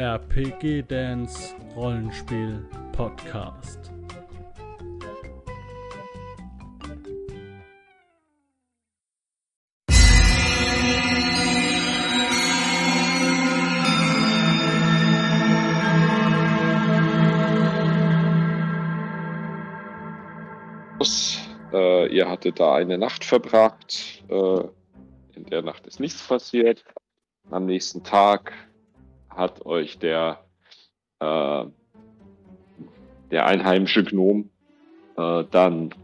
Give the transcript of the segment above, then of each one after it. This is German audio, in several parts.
RPG Dance Rollenspiel Podcast. Äh, ihr hattet da eine Nacht verbracht. Äh, in der Nacht ist nichts passiert. Am nächsten Tag hat euch der, äh, der einheimische Gnom äh, dann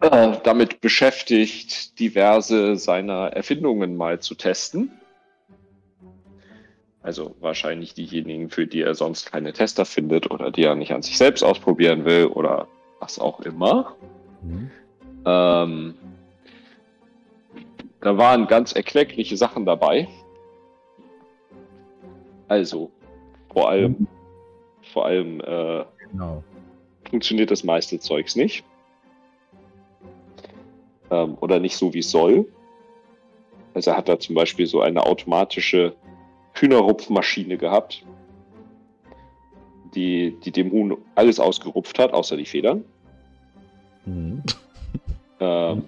äh, damit beschäftigt, diverse seiner Erfindungen mal zu testen. Also wahrscheinlich diejenigen, für die er sonst keine Tester findet oder die er nicht an sich selbst ausprobieren will oder was auch immer. Mhm. Ähm, da waren ganz erkleckliche Sachen dabei. Also, vor allem, vor allem äh, genau. funktioniert das meiste Zeugs nicht. Ähm, oder nicht so, wie es soll. Also er hat da zum Beispiel so eine automatische Hühnerrupfmaschine gehabt, die, die dem Huhn alles ausgerupft hat, außer die Federn. Mhm. Ähm,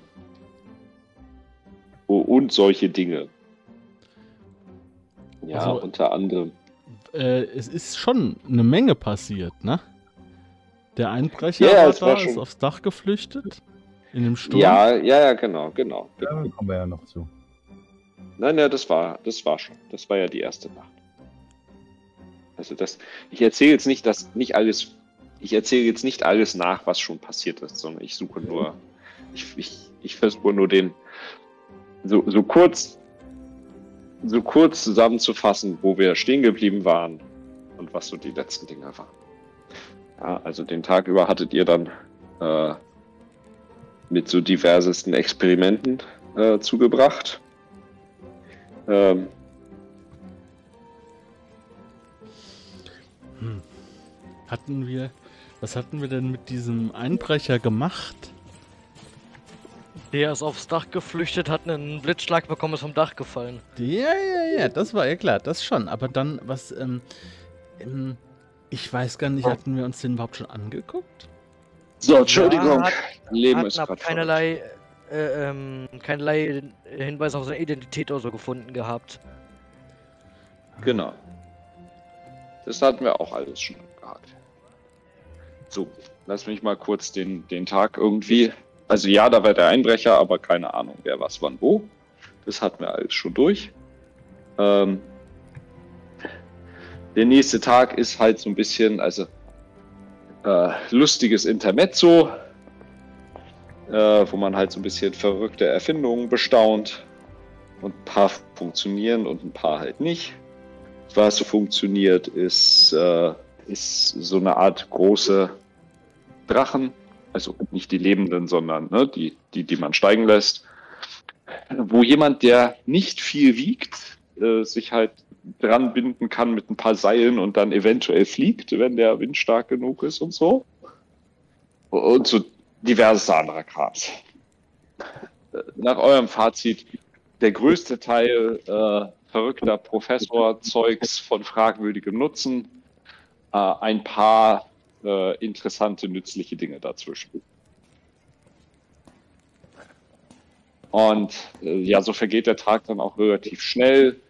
und solche Dinge. Ja, also, unter anderem. Äh, es ist schon eine Menge passiert, ne? Der Einbrecher ja, war da, ist aufs Dach geflüchtet. In dem Sturm. Ja, ja, ja, genau, genau. Da kommen wir ja noch zu. Nein, nein, das war, das war schon. Das war ja die erste Nacht. Also das, ich erzähle jetzt nicht, dass nicht alles, ich erzähle jetzt nicht alles nach, was schon passiert ist, sondern ich suche nur, ich, ich, ich versuche nur den, so, so kurz so kurz zusammenzufassen, wo wir stehen geblieben waren und was so die letzten Dinge waren. Ja, also den Tag über hattet ihr dann äh, mit so diversesten Experimenten äh, zugebracht. Ähm, hm. Hatten wir, was hatten wir denn mit diesem Einbrecher gemacht? Der ist aufs Dach geflüchtet, hat einen Blitzschlag bekommen, ist vom Dach gefallen. Ja, ja, ja, das war ja klar, das schon. Aber dann, was, ähm, ähm ich weiß gar nicht, hatten wir uns den überhaupt schon angeguckt? So, Entschuldigung. Ja, hat, Leben ist gerade keinerlei, äh, ähm, keinerlei Hinweis auf seine Identität oder so gefunden gehabt. Genau. Das hatten wir auch alles schon gehabt. So, lass mich mal kurz den, den Tag irgendwie also ja, da war der Einbrecher, aber keine Ahnung, wer was wann wo. Das hatten wir alles schon durch. Ähm, der nächste Tag ist halt so ein bisschen, also äh, lustiges Intermezzo, äh, wo man halt so ein bisschen verrückte Erfindungen bestaunt. Und ein paar funktionieren und ein paar halt nicht. Was funktioniert, ist, äh, ist so eine Art große Drachen, also nicht die Lebenden, sondern ne, die, die, die man steigen lässt, wo jemand, der nicht viel wiegt, äh, sich halt dran binden kann mit ein paar Seilen und dann eventuell fliegt, wenn der Wind stark genug ist und so. Und so diverses anderer Krams. Nach eurem Fazit, der größte Teil äh, verrückter Professor-Zeugs von fragwürdigem Nutzen, äh, ein paar äh, interessante, nützliche Dinge dazwischen. Und äh, ja, so vergeht der Tag dann auch relativ schnell,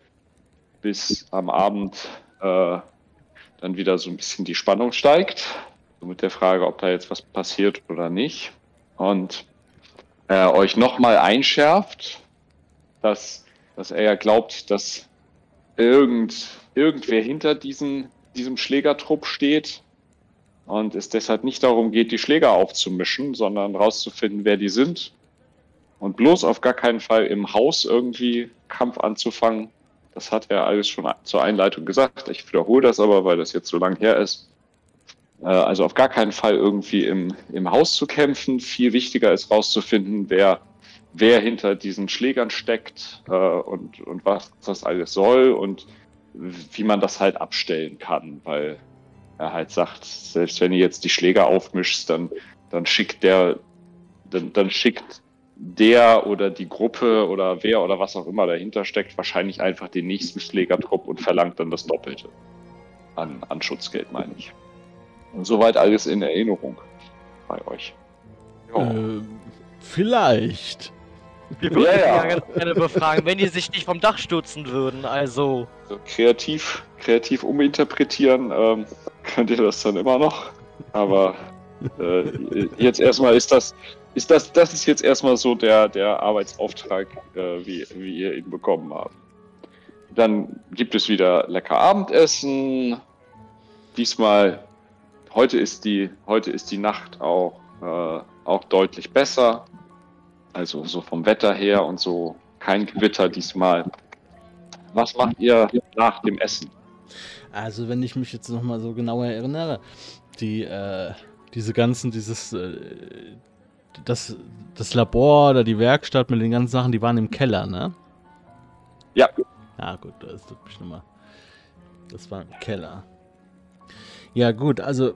bis am Abend äh, dann wieder so ein bisschen die Spannung steigt. So mit der Frage, ob da jetzt was passiert oder nicht. Und er euch nochmal einschärft, dass, dass er ja glaubt, dass irgend, irgendwer hinter diesen, diesem Schlägertrupp steht und es deshalb nicht darum geht, die Schläger aufzumischen, sondern rauszufinden, wer die sind und bloß auf gar keinen Fall im Haus irgendwie Kampf anzufangen. Das hat er alles schon zur Einleitung gesagt. Ich wiederhole das aber, weil das jetzt so lang her ist. Äh, also auf gar keinen Fall irgendwie im, im Haus zu kämpfen. Viel wichtiger ist rauszufinden, wer, wer hinter diesen Schlägern steckt äh, und, und was das alles soll und wie man das halt abstellen kann, weil er halt sagt, selbst wenn ihr jetzt die Schläger aufmischt, dann, dann schickt der, dann, dann schickt der oder die Gruppe oder wer oder was auch immer dahinter steckt, wahrscheinlich einfach den nächsten Schlägertrupp und verlangt dann das Doppelte an, an Schutzgeld, meine ich. Und soweit alles in Erinnerung bei euch. Äh, vielleicht. Wir würden ja, ja. gerne befragen, wenn die sich nicht vom Dach stürzen würden, also. also kreativ, kreativ uminterpretieren ähm, könnt ihr das dann immer noch. Aber äh, jetzt erstmal ist das, ist das, das ist jetzt erstmal so der, der Arbeitsauftrag, äh, wie, wie ihr ihn bekommen habt. Dann gibt es wieder lecker Abendessen. Diesmal, heute ist die, heute ist die Nacht auch, äh, auch deutlich besser. Also so vom Wetter her und so kein Gewitter diesmal. Was macht ihr nach dem Essen? Also wenn ich mich jetzt nochmal so genauer erinnere, die, äh, diese ganzen, dieses, äh, das, das Labor oder die Werkstatt mit den ganzen Sachen, die waren im Keller, ne? Ja. Ja, gut, das tut mich nochmal. Das war im Keller. Ja, gut, also.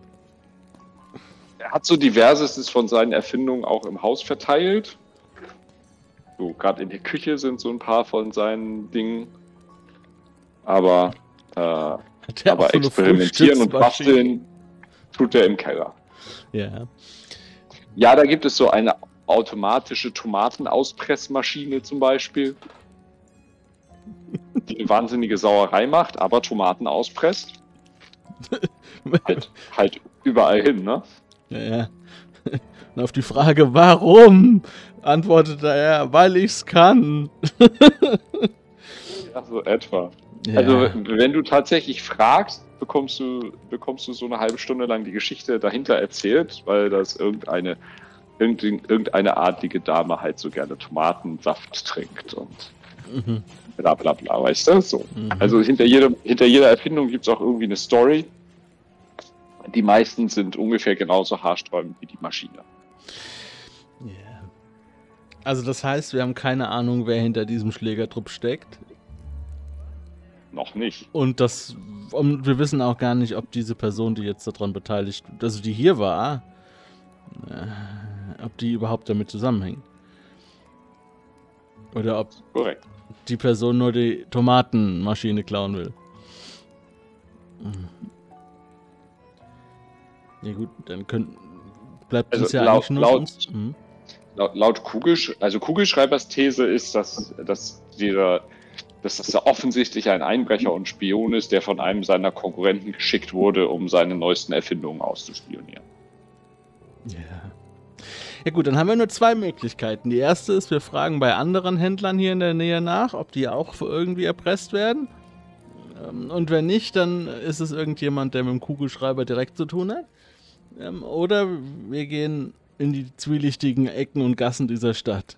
Er hat so diverses von seinen Erfindungen auch im Haus verteilt. So, gerade in der Küche sind so ein paar von seinen Dingen. Aber, äh, aber experimentieren und basteln tut er im Keller. Ja. Ja, da gibt es so eine automatische Tomatenauspressmaschine zum Beispiel, die eine wahnsinnige Sauerei macht, aber Tomaten auspresst. halt, halt überall hin, ne? Ja, ja. Und auf die Frage, warum, antwortete er, weil ich's kann. ja, so etwa. Ja. Also, wenn du tatsächlich fragst, bekommst du, bekommst du so eine halbe Stunde lang die Geschichte dahinter erzählt, weil das irgendeine, irgendeine adlige Dame halt so gerne Tomatensaft trinkt und mhm. bla bla bla, weißt du? So. Mhm. Also hinter, jedem, hinter jeder Erfindung gibt es auch irgendwie eine Story. Die meisten sind ungefähr genauso haarsträubend wie die Maschine. Yeah. Also das heißt, wir haben keine Ahnung, wer hinter diesem Schlägertrupp steckt. Noch nicht. Und das, und wir wissen auch gar nicht, ob diese Person, die jetzt daran beteiligt, also die hier war, äh, ob die überhaupt damit zusammenhängt. Oder ob Korrekt. die Person nur die Tomatenmaschine klauen will. Hm. Ja gut, dann können, bleibt also es ja laut, eigentlich nur laut, uns. Mhm. Laut, laut Kugelsch also Kugelschreibers These ist, dass, dass dieser dass das ja offensichtlich ein Einbrecher und Spion ist, der von einem seiner Konkurrenten geschickt wurde, um seine neuesten Erfindungen auszuspionieren. Ja. Ja gut, dann haben wir nur zwei Möglichkeiten. Die erste ist, wir fragen bei anderen Händlern hier in der Nähe nach, ob die auch irgendwie erpresst werden. Ähm, und wenn nicht, dann ist es irgendjemand, der mit dem Kugelschreiber direkt zu tun hat. Ähm, oder wir gehen in die zwielichtigen Ecken und Gassen dieser Stadt.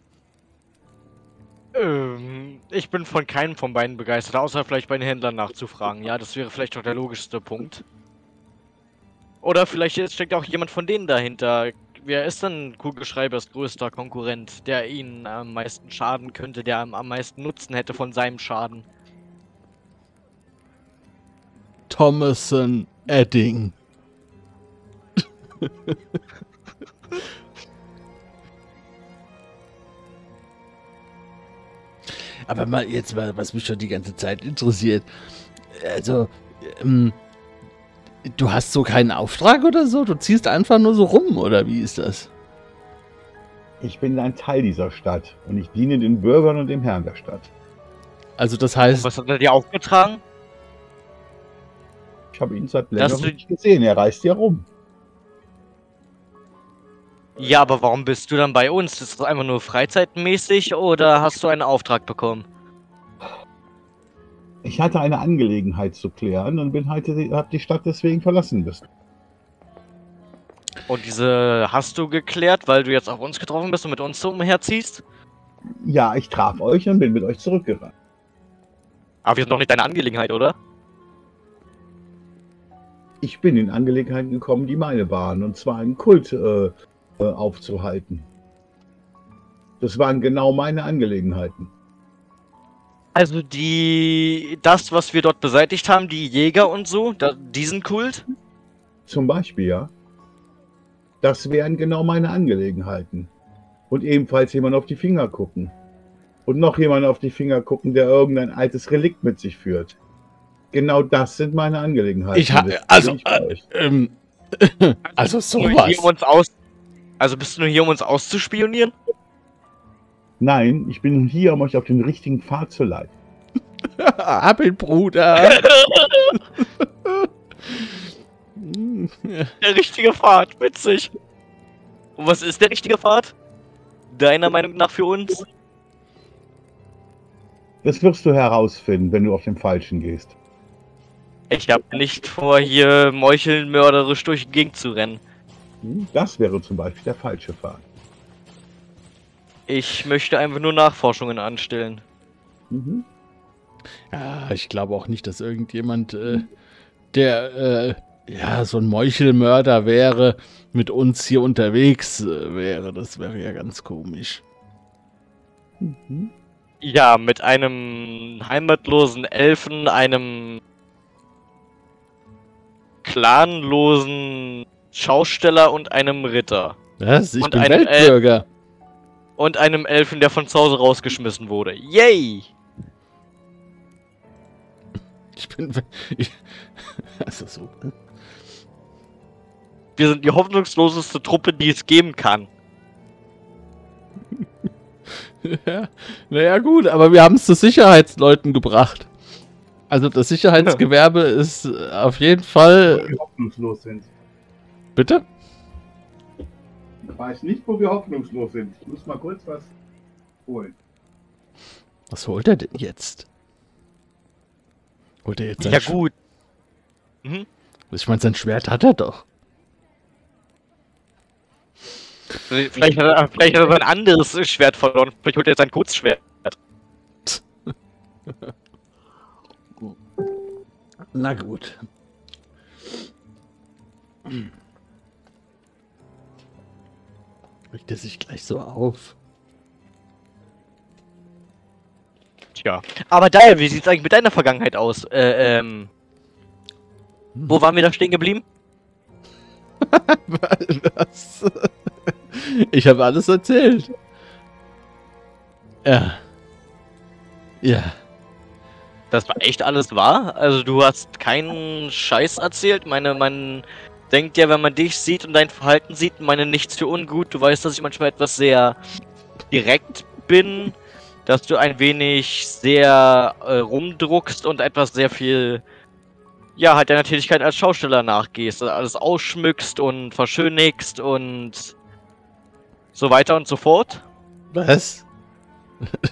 Ähm, ich bin von keinem von beiden begeistert, außer vielleicht bei den Händlern nachzufragen. Ja, das wäre vielleicht doch der logischste Punkt. Oder vielleicht steckt auch jemand von denen dahinter. Wer ist denn Kugelschreibers größter Konkurrent, der ihnen am meisten schaden könnte, der am meisten Nutzen hätte von seinem Schaden? Thomason Edding. Aber mal jetzt mal, was mich schon die ganze Zeit interessiert. Also, ähm, du hast so keinen Auftrag oder so? Du ziehst einfach nur so rum, oder wie ist das? Ich bin ein Teil dieser Stadt und ich diene den Bürgern und dem Herrn der Stadt. Also das heißt... was hat er dir aufgetragen? Ich habe ihn seit längerem nicht gesehen. Er reist ja rum. Ja, aber warum bist du dann bei uns? Ist das einfach nur freizeitmäßig oder hast du einen Auftrag bekommen? Ich hatte eine Angelegenheit zu klären und bin heute, hab die Stadt deswegen verlassen müssen. Und diese hast du geklärt, weil du jetzt auf uns getroffen bist und mit uns so umherziehst? Ja, ich traf euch und bin mit euch zurückgerannt. Aber wir sind doch nicht deine Angelegenheit, oder? Ich bin in Angelegenheiten gekommen, die meine waren, und zwar einen Kult äh, äh, aufzuhalten. Das waren genau meine Angelegenheiten. Also die, das, was wir dort beseitigt haben, die Jäger und so, da, diesen Kult? Zum Beispiel, ja. Das wären genau meine Angelegenheiten. und ebenfalls jemand auf die Finger gucken. Und noch jemand auf die Finger gucken, der irgendein altes Relikt mit sich führt. Genau das sind meine Angelegenheiten. Ich ha- Das also, ich äh, euch. Ähm, also sowas. um uns aus also bist du nur hier, um uns auszuspionieren? Nein, ich bin hier, um euch auf den richtigen Pfad zu leiten. Abel, Bruder. Der richtige Pfad, witzig. Und was ist der richtige Pfad? Deiner Meinung nach für uns? Das wirst du herausfinden, wenn du auf den falschen gehst. Ich habe nicht vor, hier meuchelmörderisch durch die Gegend zu rennen. Hm, Das wäre zum Beispiel der falsche Pfad. Ich möchte einfach nur Nachforschungen anstellen. Mhm. Ja, ich glaube auch nicht, dass irgendjemand, äh, der äh, ja so ein Meuchelmörder wäre, mit uns hier unterwegs äh, wäre. Das wäre ja ganz komisch. Mhm. Ja, mit einem heimatlosen Elfen, einem clanlosen Schausteller und einem Ritter. Was? Ich Und bin Weltbürger. Und einem Elfen, der von zu Hause rausgeschmissen wurde. Yay! Ich bin. Ich, also so. ne? Wir sind die hoffnungsloseste Truppe, die es geben kann. Ja, naja, gut, aber wir haben es zu Sicherheitsleuten gebracht. Also das Sicherheitsgewerbe ist äh, auf jeden Fall. Hoffnungslos sind. Bitte? Ich weiß nicht, wo wir hoffnungslos sind. Ich muss mal kurz was holen. Was holt er denn jetzt? Holt er jetzt sein Ja Sch- gut. Ich meine, sein Schwert hat er doch. Vielleicht hat, er, vielleicht hat er sein anderes Schwert verloren. Vielleicht holt er jetzt sein Kurzschwert. Na gut. Regt er sich gleich so auf? Tja. Aber daher, wie sieht's eigentlich mit deiner Vergangenheit aus? Äh, ähm. Wo waren wir da stehen geblieben? Was? Ich habe alles erzählt. Ja. Ja. Das war echt alles wahr? Also du hast keinen Scheiß erzählt? Meine, man denkt ja, wenn man dich sieht und dein Verhalten sieht, meine nichts für ungut. Du weißt, dass ich manchmal etwas sehr direkt bin, dass du ein wenig sehr äh, rumdruckst und etwas sehr viel, ja, halt deiner Tätigkeit als Schausteller nachgehst, also alles ausschmückst und verschönigst und so weiter und so fort. Was?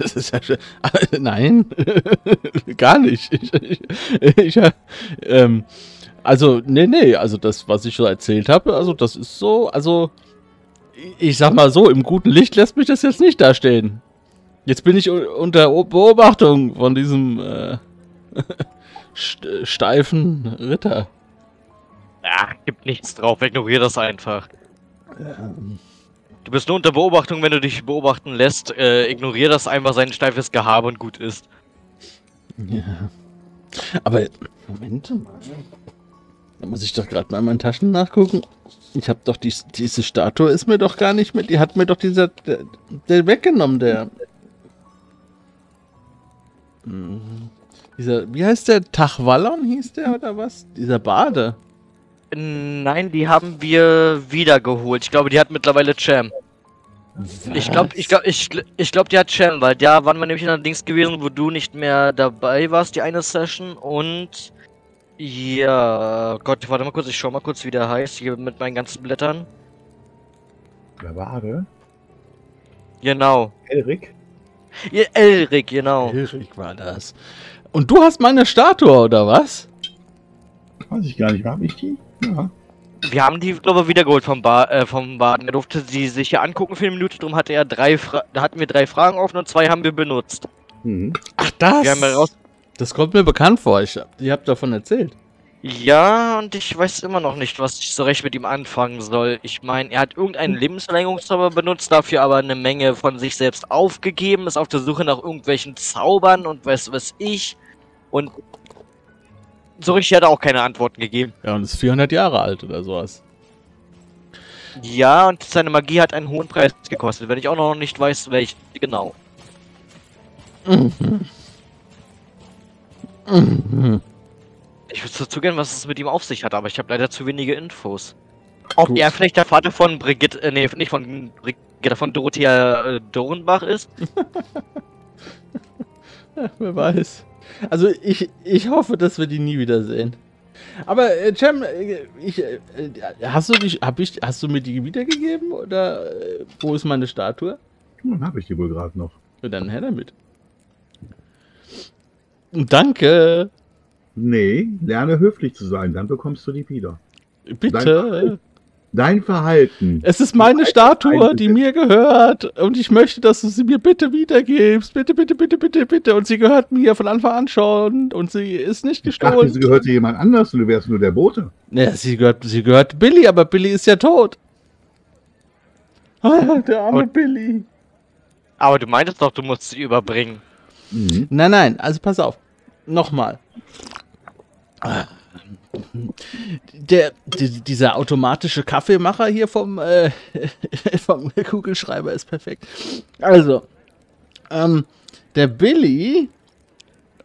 Das ist ja schon. Nein, gar nicht. Ich, ich, ich, ähm, also, nee, nee, also das, was ich so erzählt habe, also das ist so, also, ich sag mal so, im guten Licht lässt mich das jetzt nicht dastehen. Jetzt bin ich unter Beobachtung von diesem äh, st- steifen Ritter. Ja, gibt nichts drauf, ignoriere das einfach. Ähm, Du bist nur unter Beobachtung, wenn du dich beobachten lässt. Äh, ignoriere das einfach sein steifes Gehabe und gut ist. Ja. Aber, Moment mal. Da muss ich doch gerade mal in meinen Taschen nachgucken. Ich habe doch die, diese Statue ist mir doch gar nicht mit. Die hat mir doch dieser der, der weggenommen, der. Mhm. Dieser, wie heißt der? Tachwallon hieß der oder was? Dieser Bade. Nein, die haben wir wiedergeholt. Ich glaube, die hat mittlerweile Cham. Ich glaube, ich glaube, ich, ich glaube, die hat Cham, weil da waren wir nämlich allerdings gewesen, wo du nicht mehr dabei warst, die eine Session. Und ja, Gott, warte mal kurz, ich schau mal kurz, wie der heißt, hier mit meinen ganzen Blättern. Wer war der? Genau. Elric? Ja, Elric, genau. Elric war das. Und du hast meine Statue, oder was? Weiß ich gar nicht. Habe ich die? Ja. Wir haben die, glaube ich, wiedergeholt vom, ba äh, vom Baden. Er durfte sie sich hier angucken für eine Minute, drum hatte er drei Fra da hatten wir drei Fragen offen und zwei haben wir benutzt. Mhm. Ach, das. Wir haben heraus das kommt mir bekannt vor. Ich, ihr habt davon erzählt. ja, und ich weiß immer noch nicht, was ich so recht mit ihm anfangen soll. Ich meine, er hat irgendeinen Lebensverlängerungszauber benutzt, dafür aber eine Menge von sich selbst aufgegeben, ist auf der Suche nach irgendwelchen Zaubern und weiß was ich. Und so richtig hat er auch keine Antworten gegeben. Ja, und ist 400 Jahre alt oder sowas. Ja, und seine Magie hat einen hohen Preis gekostet, wenn ich auch noch nicht weiß, welche genau. Mhm. Mhm. Ich würde zugeben, was es mit ihm auf sich hat, aber ich habe leider zu wenige Infos. Ob Gut. er vielleicht der Vater von Brigitte, äh, nee, nicht von Brigitte, von Dorothea äh, Dornbach ist? Wer weiß. Also ich, ich hoffe, dass wir die nie wiedersehen. Aber äh, Cem, äh, ich, äh, hast du dich, hab ich, hast du mir die wiedergegeben oder äh, wo ist meine Statue? Dann habe ich die wohl gerade noch. Ja, dann her damit. Danke. Nee, lerne höflich zu sein, dann bekommst du die wieder. Bitte. Dein Verhalten. Es ist meine Statue, die mir gehört. Und ich möchte, dass du sie mir bitte wiedergibst. Bitte, bitte, bitte, bitte, bitte. Und sie gehört mir von Anfang an schon. Und sie ist nicht Ich dachte, gestohlen. sie gehörte jemand anders und du wärst nur der Bote. Ja, sie gehört, sie gehört Billy, aber Billy ist ja tot. Ah, der arme Und- Billy. Aber du meintest doch, du musst sie überbringen. Mhm. Nein, nein, also pass auf. Nochmal. Der, die, dieser automatische Kaffeemacher hier vom, äh, vom Kugelschreiber ist perfekt. Also, ähm, der Billy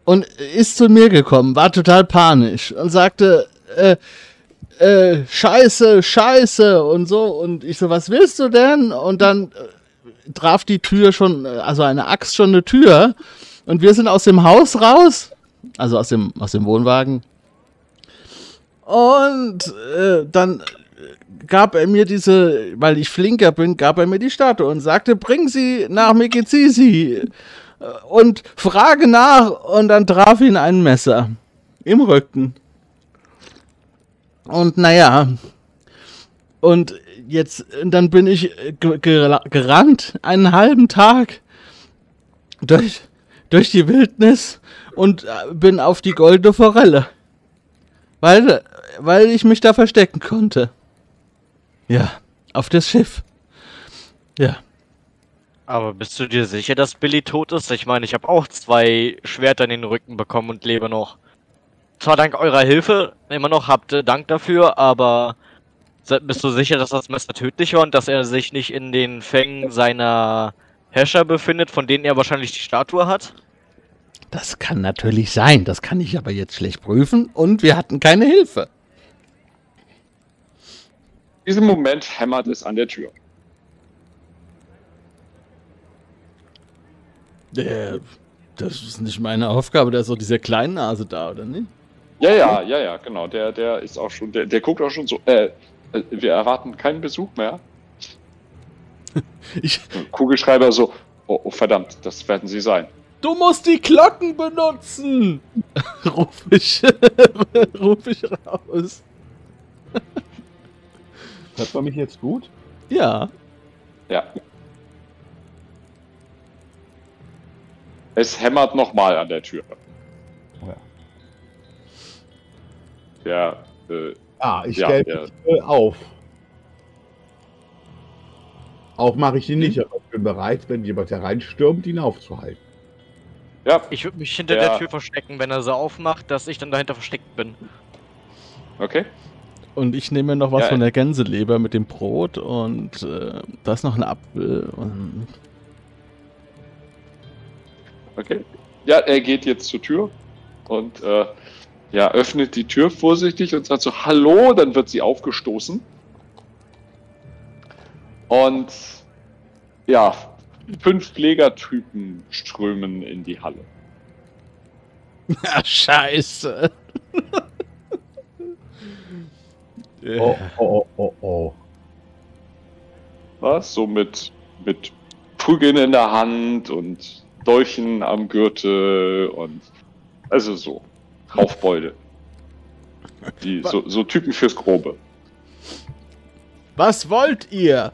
und ist zu mir gekommen, war total panisch und sagte, äh, äh, Scheiße, Scheiße und so. Und ich so, was willst du denn? Und dann äh, traf die Tür schon, äh, also eine Axt schon eine Tür. Und wir sind aus dem Haus raus, also aus dem, aus dem Wohnwagen. Und äh, dann gab er mir diese, weil ich flinker bin, gab er mir die Statue und sagte, bring sie nach Mikizisi und frage nach. Und dann traf ihn ein Messer im Rücken. Und naja, und jetzt, dann bin ich ge- gera- gerannt, einen halben Tag durch, durch die Wildnis und äh, bin auf die goldene Forelle. Weil, weil ich mich da verstecken konnte. Ja, auf das Schiff. Ja. Aber bist du dir sicher, dass Billy tot ist? Ich meine, ich habe auch zwei Schwerter in den Rücken bekommen und lebe noch. Zwar dank eurer Hilfe, immer noch habt ihr Dank dafür, aber bist du sicher, dass das Messer tödlich war und dass er sich nicht in den Fängen seiner Herrscher befindet, von denen er wahrscheinlich die Statue hat? Das kann natürlich sein, das kann ich aber jetzt schlecht prüfen und wir hatten keine Hilfe. In diesem Moment hämmert es an der Tür. Äh, das ist nicht meine Aufgabe, da ist doch diese Kleinnase da, oder nicht? Ja, ja, ja, ja, genau. Der, der ist auch schon, der, der guckt auch schon so. Äh, äh, wir erwarten keinen Besuch mehr. Ich, Kugelschreiber so. Oh, oh verdammt, das werden sie sein. Du musst die Glocken benutzen! ruf ich, ruf ich raus. Hört man mich jetzt gut? Ja. Ja. Es hämmert nochmal an der Tür. Ja. Der, äh, Ah, ich Ja, stelle ja. äh, auf. Auf mache ich ihn nicht, aber ich bin bereit, wenn jemand hereinstürmt, ihn aufzuhalten. Ja, Ich würde mich hinter Ja. der Tür verstecken, wenn er sie aufmacht, dass ich dann dahinter versteckt bin. okay. Und ich nehme noch was Ja, von der Gänseleber mit dem Brot und äh, da ist noch ein Apfel. Und Okay. Ja, er geht jetzt zur Tür und äh, ja, öffnet die Tür vorsichtig und sagt so, hallo, dann wird sie aufgestoßen. Und ja, fünf Pflegertypen strömen in die Halle. Ah, scheiße. Oh, oh, oh, oh, oh. Was? So mit, mit Prügeln in der Hand und Dolchen am Gürtel und also so. Raufbeute. Die, so, so Typen fürs Grobe. Was wollt ihr?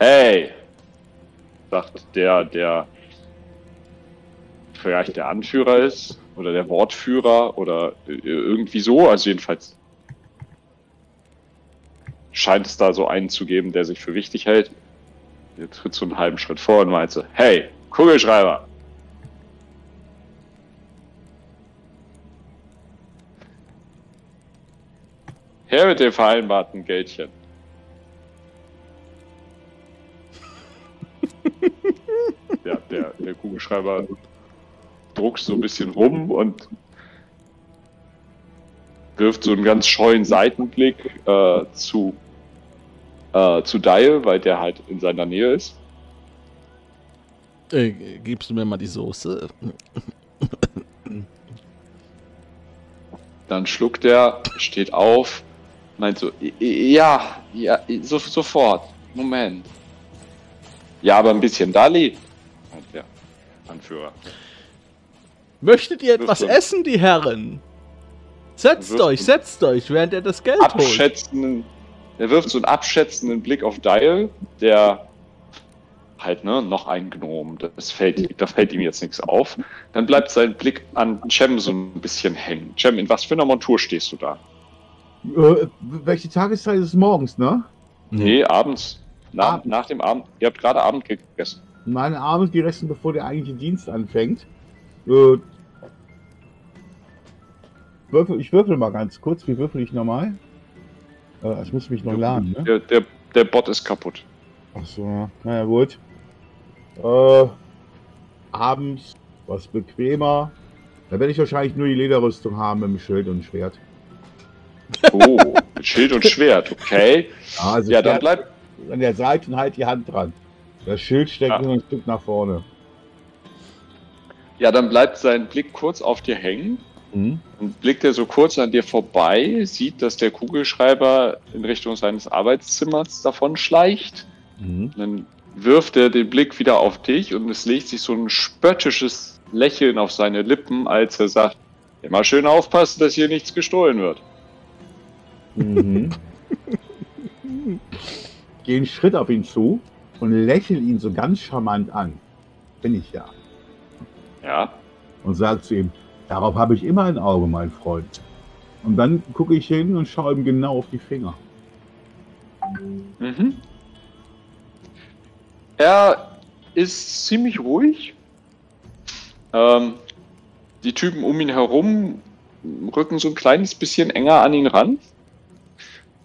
Hey! Sagt der, der vielleicht der Anführer ist oder der Wortführer oder äh, irgendwie so. Also jedenfalls scheint es da so einen zu geben, der sich für wichtig hält. Der tritt so einen halben Schritt vor und meint so, hey, Kugelschreiber! Her mit dem vereinbarten Geldchen. Der, der Kugelschreiber druckst so ein bisschen rum und wirft so einen ganz scheuen Seitenblick äh, zu, äh, zu Dial, weil der halt in seiner Nähe ist. Äh, gibst du mir mal die Soße? Dann schluckt er, steht auf, meint so, "I- I- ja, ja, so, sofort, Moment. Ja, aber ein bisschen Dali, der Anführer. Möchtet ihr etwas so- essen, die Herren? Setzt Wirf euch, setzt euch, während er das Geld holt. Abschätzenden, er wirft so einen abschätzenden Blick auf Dial, der halt, ne, noch ein Gnom, das fällt, da fällt ihm jetzt nichts auf. Dann bleibt sein Blick an Cem so ein bisschen hängen. Cem, in was für einer Montur stehst du da? Äh, welche Tageszeit ist es morgens, ne? Nee, abends. Nach, Abend. nach dem Abend. Ihr habt gerade Abend gegessen. Meine Abend gegessen, bevor der eigentliche Dienst anfängt. Äh, würfel, ich würfel mal ganz kurz. Wie würfel ich normal? Äh, ich muss mich noch laden, ne? Der, der, der Bot ist kaputt. Achso, naja gut. Äh, abends was bequemer. Da werde ich wahrscheinlich nur die Lederrüstung haben mit dem Schild und Schwert. Oh, mit Schild und Schwert, okay. Ja, also Ja, dann bleibt. an der Seite und halt die Hand dran. Das Schild steckt Ja. nur ein Stück nach vorne. Ja, dann bleibt sein Blick kurz auf dir hängen. Mhm. Und blickt er so kurz an dir vorbei, sieht, dass der Kugelschreiber in Richtung seines Arbeitszimmers davon schleicht. Mhm. Dann wirft er den Blick wieder auf dich und es legt sich so ein spöttisches Lächeln auf seine Lippen, als er sagt, immer schön aufpassen, dass hier nichts gestohlen wird. Mhm. Geh einen Schritt auf ihn zu und lächel ihn so ganz charmant an. Bin ich ja. Ja, Und sag zu ihm, darauf habe ich immer ein Auge, mein Freund. Und dann gucke ich hin und schaue ihm genau auf die Finger. Mhm. Er ist ziemlich ruhig. Ähm, die Typen um ihn herum rücken so ein kleines bisschen enger an ihn ran.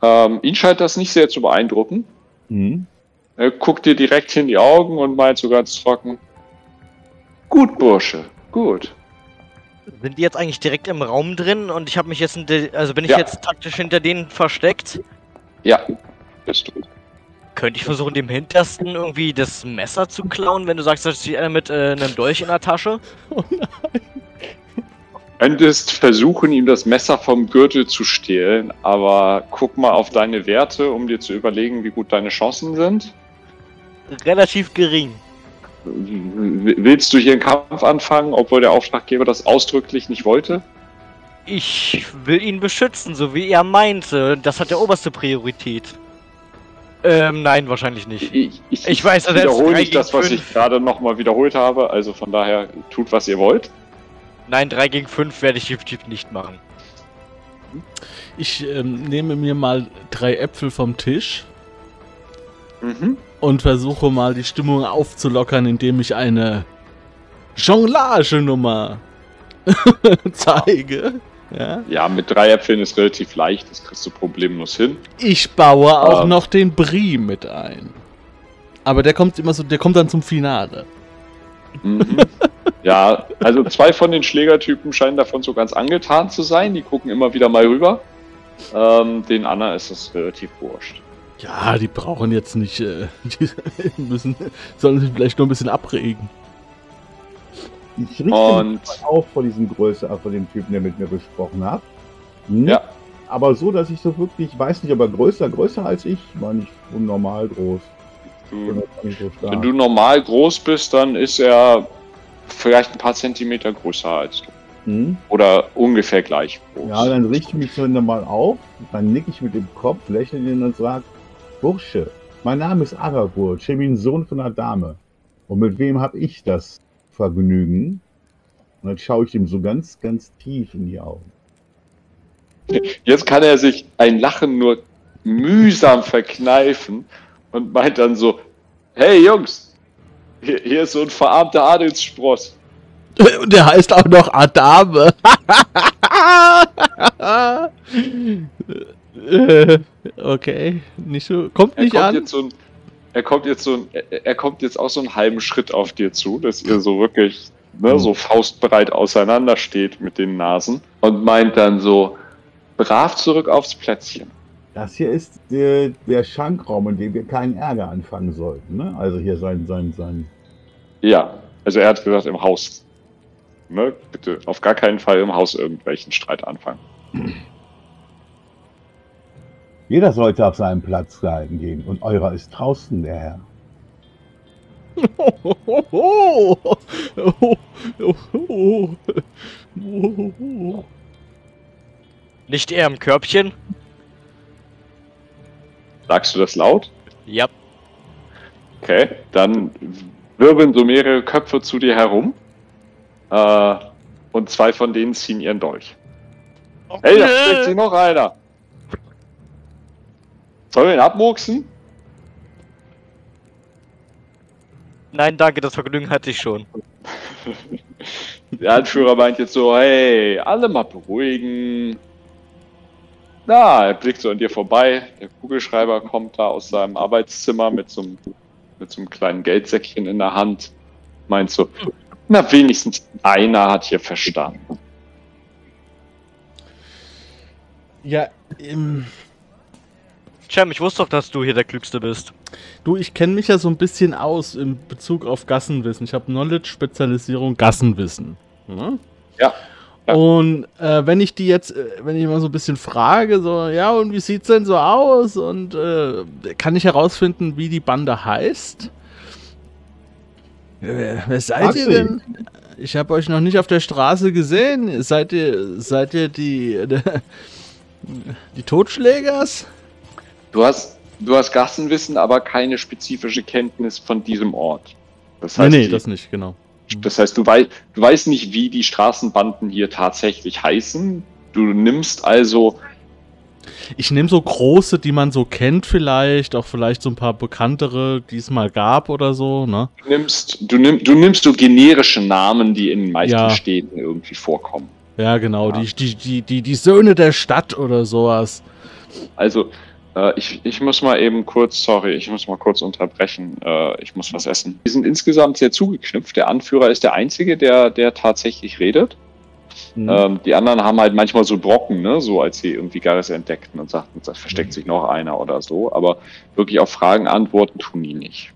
Ähm, ihn scheint das nicht sehr zu beeindrucken. Mhm. Er guckt dir direkt in die Augen und meint so ganz trocken: Gut, Bursche, gut. Sind die jetzt eigentlich direkt im Raum drin und ich habe mich jetzt, in de- also bin ich Ja. jetzt taktisch hinter denen versteckt? Ja, bist du. Könnte ich versuchen, dem Hintersten irgendwie das Messer zu klauen, wenn du sagst, dass sie einer mit äh, einem Dolch in der Tasche? könntest versuchen, ihm das Messer vom Gürtel zu stehlen, aber guck mal auf deine Werte, um dir zu überlegen, wie gut deine Chancen sind. Relativ gering. Willst du hier einen Kampf anfangen, obwohl der Auftraggeber das ausdrücklich nicht wollte? Ich will ihn beschützen, so wie er meinte. Das hat der oberste Priorität. Ähm, nein, wahrscheinlich nicht. Ich, Ich weiß, dass er jetzt wiederhole nicht das, was ich fünf- gerade nochmal wiederholt habe. Also von daher tut, was ihr wollt. Nein, 3 gegen 5 werde ich definitiv nicht machen. Ich ähm, nehme mir mal drei Äpfel vom Tisch Mhm. Und versuche mal die Stimmung aufzulockern, indem ich eine Jonglage-Nummer zeige. Ja. Ja, mit drei Äpfeln ist relativ leicht. Das kriegst du problemlos hin. Ich baue auch Ah. noch den Brie mit ein. Aber der kommt immer so, der kommt dann zum Finale. Mhm. ja, also zwei von den Schlägertypen scheinen davon so ganz angetan zu sein. Die gucken immer wieder mal rüber. Ähm, den anderen ist es relativ wurscht. Ja, die brauchen jetzt nicht, äh, die müssen, sollen sich vielleicht nur ein bisschen abregen. Ich richte Und mich auf vor diesem Größe, äh, von dem Typen, der mit mir gesprochen hat. Hm? ja, Aber so, dass ich so wirklich, ich weiß nicht, ob er größer, größer als ich, meine ich unnormal groß. Du, nicht so wenn du normal groß bist, dann ist er vielleicht ein paar Zentimeter größer als du. Hm? Oder ungefähr gleich groß. Ja, dann richte ich mich so nochmal auf, dann nicke ich mit dem Kopf, lächle ihn und sage, Bursche, mein Name ist Arabur, ich bin Sohn von einer Dame. Und mit wem habe ich das Vergnügen? Und dann schaue ich ihm so ganz, ganz tief in die Augen. Jetzt kann er sich ein Lachen nur mühsam verkneifen und meint dann so: Hey Jungs, hier, hier ist so ein verarmter Adelsspross. Und der heißt auch noch Adame. Äh, okay, nicht so. Kommt Er nicht kommt an. jetzt so ein, er kommt jetzt so ein, er, er kommt jetzt auch so einen halben Schritt auf dir zu, dass ihr so wirklich ne, so faustbereit auseinander steht mit den Nasen und meint dann so brav zurück aufs Plätzchen. Das hier ist der, der Schankraum, in dem wir keinen Ärger anfangen sollten. Ne? Also hier sein, sein, sein. Ja, also er hat gesagt im Haus. Ne, bitte auf gar keinen Fall im Haus irgendwelchen Streit anfangen. Jeder sollte auf seinen Platz bleiben gehen. Und eurer ist draußen, der Herr. Nicht eher im Körbchen? Sagst du das laut? Ja. Okay, dann wirbeln so mehrere Köpfe zu dir herum. Äh, und zwei von denen ziehen ihren Dolch. Hey, da steckt sich noch einer. Sollen wir ihn abmurksen? Nein, danke, das Vergnügen hatte ich schon. Der Anführer meint jetzt so, hey, alle mal beruhigen. Na, er blickt so an dir vorbei. Der Kugelschreiber kommt da aus seinem Arbeitszimmer mit so einem, mit so einem kleinen Geldsäckchen in der Hand. Meint so, na, wenigstens einer hat hier verstanden. Ja, ähm, Cem, ich wusste doch, dass du hier der Klügste bist. du, ich kenne mich ja so ein bisschen aus in Bezug auf Gassenwissen. Ich habe Knowledge-Spezialisierung Gassenwissen. Ne? Ja. Ja. Und äh, wenn ich die jetzt, äh, wenn ich mal so ein bisschen frage, so, ja, und wie sieht's denn so aus? Und äh, kann ich herausfinden, wie die Bande heißt? Wer, wer seid Frag ihr denn? Ich habe euch noch nicht auf der Straße gesehen. Seid ihr, seid ihr die, die Totschlägers? Du hast, du hast Gassenwissen, aber keine spezifische Kenntnis von diesem Ort. Das Nee, heißt, nee, die, das nicht, genau. das heißt du, wei du weißt nicht, wie die Straßenbanden hier tatsächlich heißen. Du nimmst also Ich nehme so große, die man so kennt vielleicht, auch vielleicht so ein paar bekanntere, die es mal gab oder so, ne? Du nimmst, du, nimm, du nimmst so generische Namen, die in den meisten Ja. Städten irgendwie vorkommen. Ja, genau, Ja. Die, die, die, die, die Söhne der Stadt oder sowas. Also, ich, ich muss mal eben kurz, sorry, ich muss mal kurz unterbrechen. Äh, ich muss was essen. Die sind insgesamt sehr zugeknüpft. Der Anführer ist der Einzige, der, der tatsächlich redet. Hm. Ähm, die anderen haben halt manchmal so Brocken, ne? so als sie irgendwie Garris entdeckten und sagten, da versteckt sich noch einer oder so. Aber wirklich auf Fragen antworten tun die nicht.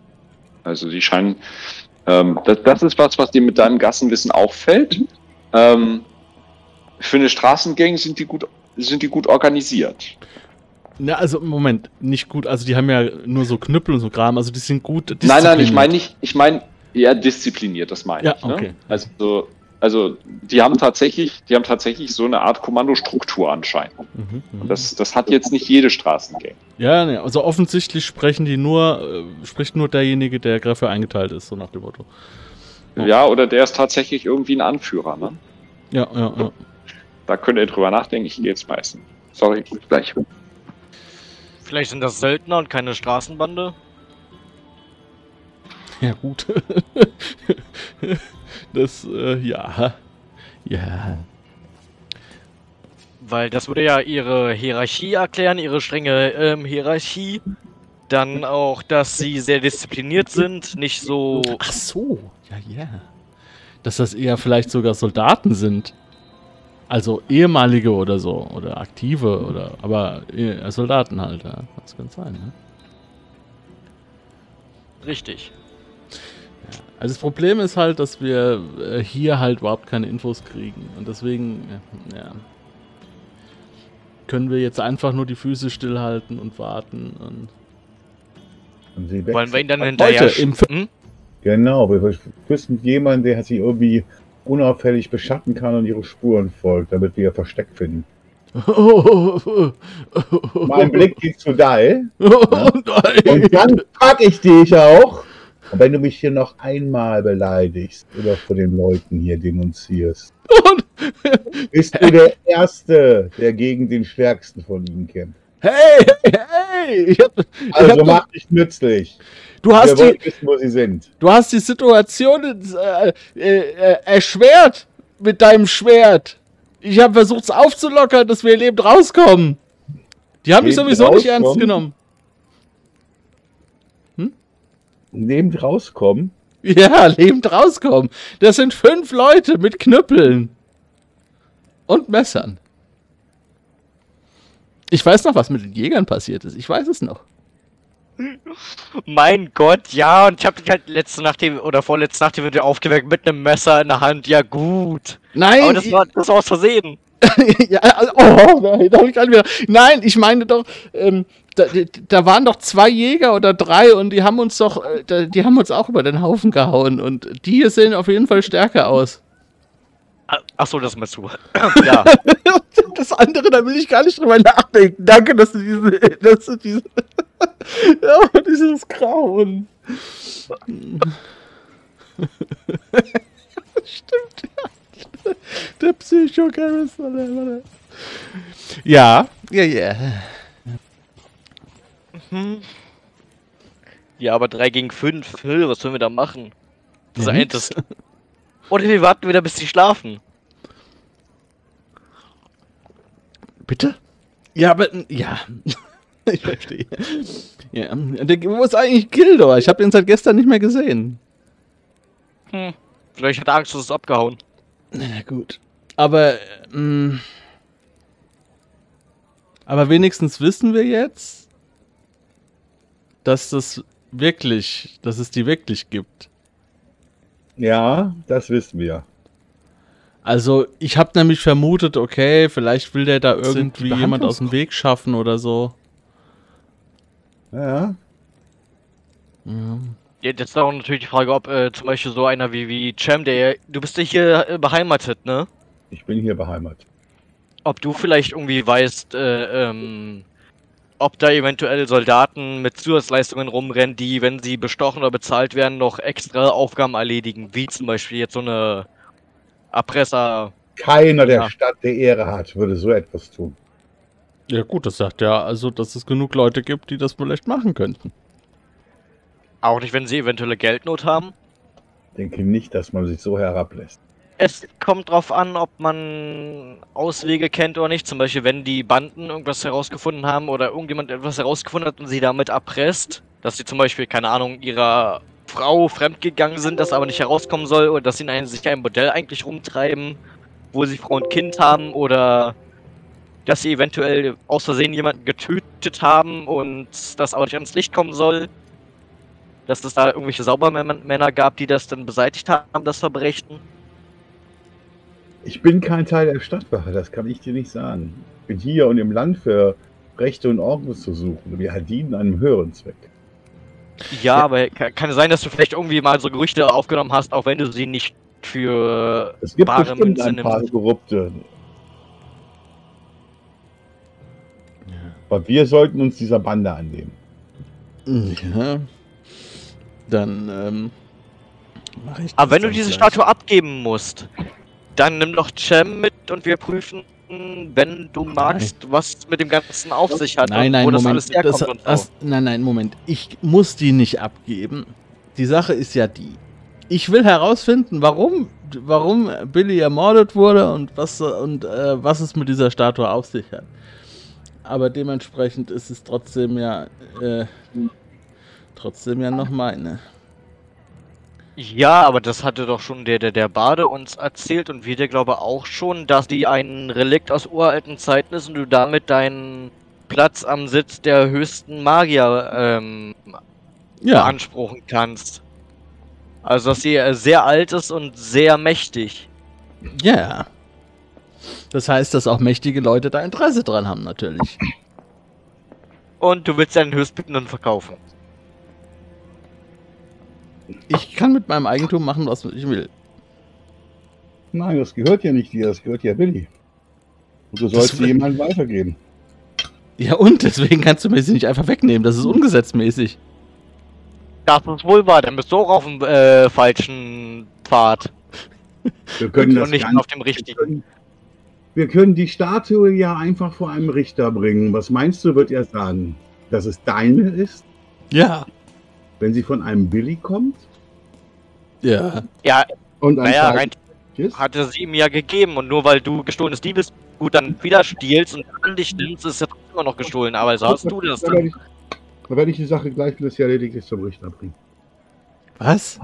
Also die scheinen, ähm, das, das ist was, was dir mit deinem Gassenwissen auffällt. Ähm, für eine Straßengang sind die gut, sind die gut organisiert. Na, also Moment, nicht gut. Also die haben ja nur so Knüppel und so Kram, also die sind gut. Nein, nein, ich meine nicht, ich meine eher diszipliniert, das meine Ja, ich. Ne? okay. Also, also die haben tatsächlich, die haben tatsächlich so eine Art Kommandostruktur anscheinend. Mhm, mhm. Und das, das hat jetzt nicht jede Straßengang. ja, ne, also offensichtlich sprechen die nur, äh, spricht nur derjenige, der dafür eingeteilt ist, so nach dem Motto. Ja. Ja, oder der ist tatsächlich irgendwie ein Anführer. Ne? Ja, ja, ja. Da könnt ihr drüber nachdenken. Ich gehe jetzt essen. Sorry, gleich. Vielleicht sind das Söldner und keine Straßenbande? Ja, gut. das, äh, ja. Ja. Weil das würde ja ihre Hierarchie erklären, ihre strenge ähm, Hierarchie. Dann auch, dass sie sehr diszipliniert sind, nicht so. Ach so, ja, ja. Dass das eher vielleicht sogar Soldaten sind. Also ehemalige oder so. Oder aktive oder. Aber eh, Soldaten halt, ja. Das kann sein, ne? Richtig. Also das Problem ist halt, dass wir äh, hier halt überhaupt keine Infos kriegen. Und deswegen, ja, ja. Können wir jetzt einfach nur die Füße stillhalten und warten. Und Wollen wir ihn dann Heute hinterher. im sch- hm? Genau, wir küssen jemanden, der sich irgendwie unauffällig beschatten kann und ihre Spuren folgt, damit wir ihr Versteck finden. Mein Blick geht zu Dai und dann pack ich dich auch. Und wenn du mich hier noch einmal beleidigst oder vor den Leuten hier denunzierst, bist du der Erste, der gegen den Stärksten von ihnen kämpft. Hey, hey, ich hab, ich Also mach dich nützlich. du, Wir hast die, wollen wissen, wo sie sind. du hast die Situation äh, äh, äh, erschwert mit deinem Schwert. Ich habe versucht, es aufzulockern, dass wir lebend rauskommen. Die Die haben mich sowieso nicht ernst rauskommen. genommen. Neben rauskommen. Ja, lebend rauskommen. Das sind fünf Leute mit Knüppeln. Und Messern. Ich weiß noch, was mit den Jägern passiert ist. Ich weiß es noch. Mein Gott, ja, und ich hab dich halt letzte Nacht oder vorletzte Nacht hier wieder aufgeweckt mit einem Messer in der Hand. Ja, gut. Nein, Aber das war, das war aus Versehen. ja, also, oh, nein, da hab ich gerade wieder. Nein, ich meine doch, ähm, da, da waren doch zwei Jäger oder drei und die haben uns doch, äh, die haben uns auch über den Haufen gehauen und die hier sehen auf jeden Fall stärker aus. Achso, das meinst du. ja. Das andere, da will ich gar nicht drüber nachdenken. Danke, dass du diese, dass du diese, ja, dieses Grauen. Stimmt, ja. Der Psycho-Chemist. Ja, ja, ja. Hm. Ja, aber 3 gegen 5. Was sollen wir da machen? Das Ja, ist das. Oder wir warten wieder, bis sie schlafen. Bitte? Ja, aber, ja. ich verstehe. Ja, der, wo ist eigentlich Gildor? Ich habe ihn seit gestern nicht mehr gesehen. Hm. Vielleicht hat er Angst, dass es abgehauen. Na gut. Aber, ähm, aber wenigstens wissen wir jetzt, dass das wirklich, dass es die wirklich gibt. Ja, das wissen wir. Also, ich habe nämlich vermutet, okay, vielleicht will der da irgendwie jemand aus dem Weg schaffen oder so. Ja. Ja. Ja, Jetzt ist auch natürlich die Frage, ob äh, zum Beispiel so einer wie, wie Cem, der. Du bist ja hier äh, beheimatet, ne? Ich bin hier beheimatet. Ob du vielleicht irgendwie weißt, äh, ähm, ob da eventuell Soldaten mit Zusatzleistungen rumrennen, die, wenn sie bestochen oder bezahlt werden, noch extra Aufgaben erledigen, wie zum Beispiel jetzt so eine Erpresser. Keiner der Ja. Stadt, der Ehre hat, würde so etwas tun. ja, gut, das sagt ja, also, dass es genug Leute gibt, die das vielleicht machen könnten. Auch nicht, wenn sie eventuelle Geldnot haben. Denke nicht, dass man sich so herablässt. Es kommt drauf an, ob man Auswege kennt oder nicht. Zum Beispiel, wenn die Banden irgendwas herausgefunden haben oder irgendjemand etwas herausgefunden hat und sie damit erpresst, dass sie zum Beispiel, keine Ahnung, ihrer Frau fremdgegangen sind, das aber nicht herauskommen soll, oder dass sie in einem, sich ein Modell eigentlich rumtreiben, wo sie Frau und Kind haben, oder dass sie eventuell aus Versehen jemanden getötet haben und das aber nicht ans Licht kommen soll. Dass es da irgendwelche Saubermänner gab, die das dann beseitigt haben, das Verbrechen. Ich bin kein Teil der Stadtwache, das kann ich dir nicht sagen. Ich bin hier und im Land für Rechte und Ordnung zu suchen. Wir dienen einem höheren Zweck. Ja, aber kann, kann es sein, dass du vielleicht irgendwie mal so Gerüchte aufgenommen hast, auch wenn du sie nicht für Es gibt bare bestimmt Münze ein paar nimmst. Korrupte. Aber wir sollten uns dieser Bande annehmen. Ja. Dann, ähm. Mach ich Aber wenn du diese gleich. Statue abgeben musst, dann nimm doch Cem mit und wir prüfen, wenn du magst, was mit dem Ganzen auf sich hat Nein, nein, wo das Moment. alles das, das, nein, nein, Moment. Ich muss die nicht abgeben. Die Sache ist ja die. Ich will herausfinden, warum, warum Billy ermordet wurde und was und äh, was es mit dieser Statue auf sich hat. Aber dementsprechend ist es trotzdem ja äh, trotzdem ja noch meine. Ja, aber das hatte doch schon der, der, der Bade uns erzählt und wir der glaube auch schon, dass die ein Relikt aus uralten Zeiten ist und du damit deinen Platz am Sitz der höchsten Magier ähm, Ja, beanspruchen kannst. Also, dass sie äh, sehr alt ist und sehr mächtig. ja. Das heißt, dass auch mächtige Leute da Interesse dran haben, natürlich. Und du willst deinen Höchstbietenden verkaufen. Ich kann mit meinem Eigentum machen, was ich will. Nein, das gehört ja nicht dir, das gehört ja Billy. Und du sollst sie jemandem weitergeben. Ja, und deswegen kannst du mir sie nicht einfach wegnehmen. Das ist ungesetzmäßig. Das ist wohl wahr, dann bist du auch auf dem äh, falschen Pfad. Wir können das und nicht auf dem richtigen. können, wir können die Statue ja einfach vor einem Richter bringen. Was meinst du, wird er sagen? Dass es deine ist, Ja. Wenn sie von einem Billy kommt? Ja. Ja, Und ein naja, rein ist? hatte sie ihm ja gegeben und nur weil du gestohlenes Diebes Gut, dann wieder stiehlst und an dich nimmst, ist ja immer noch gestohlen, aber so hast du das Da werde dann. ich, da werde ich die Sache gleich, wenn das hier erledigt ist, zum Richter bringen. Was?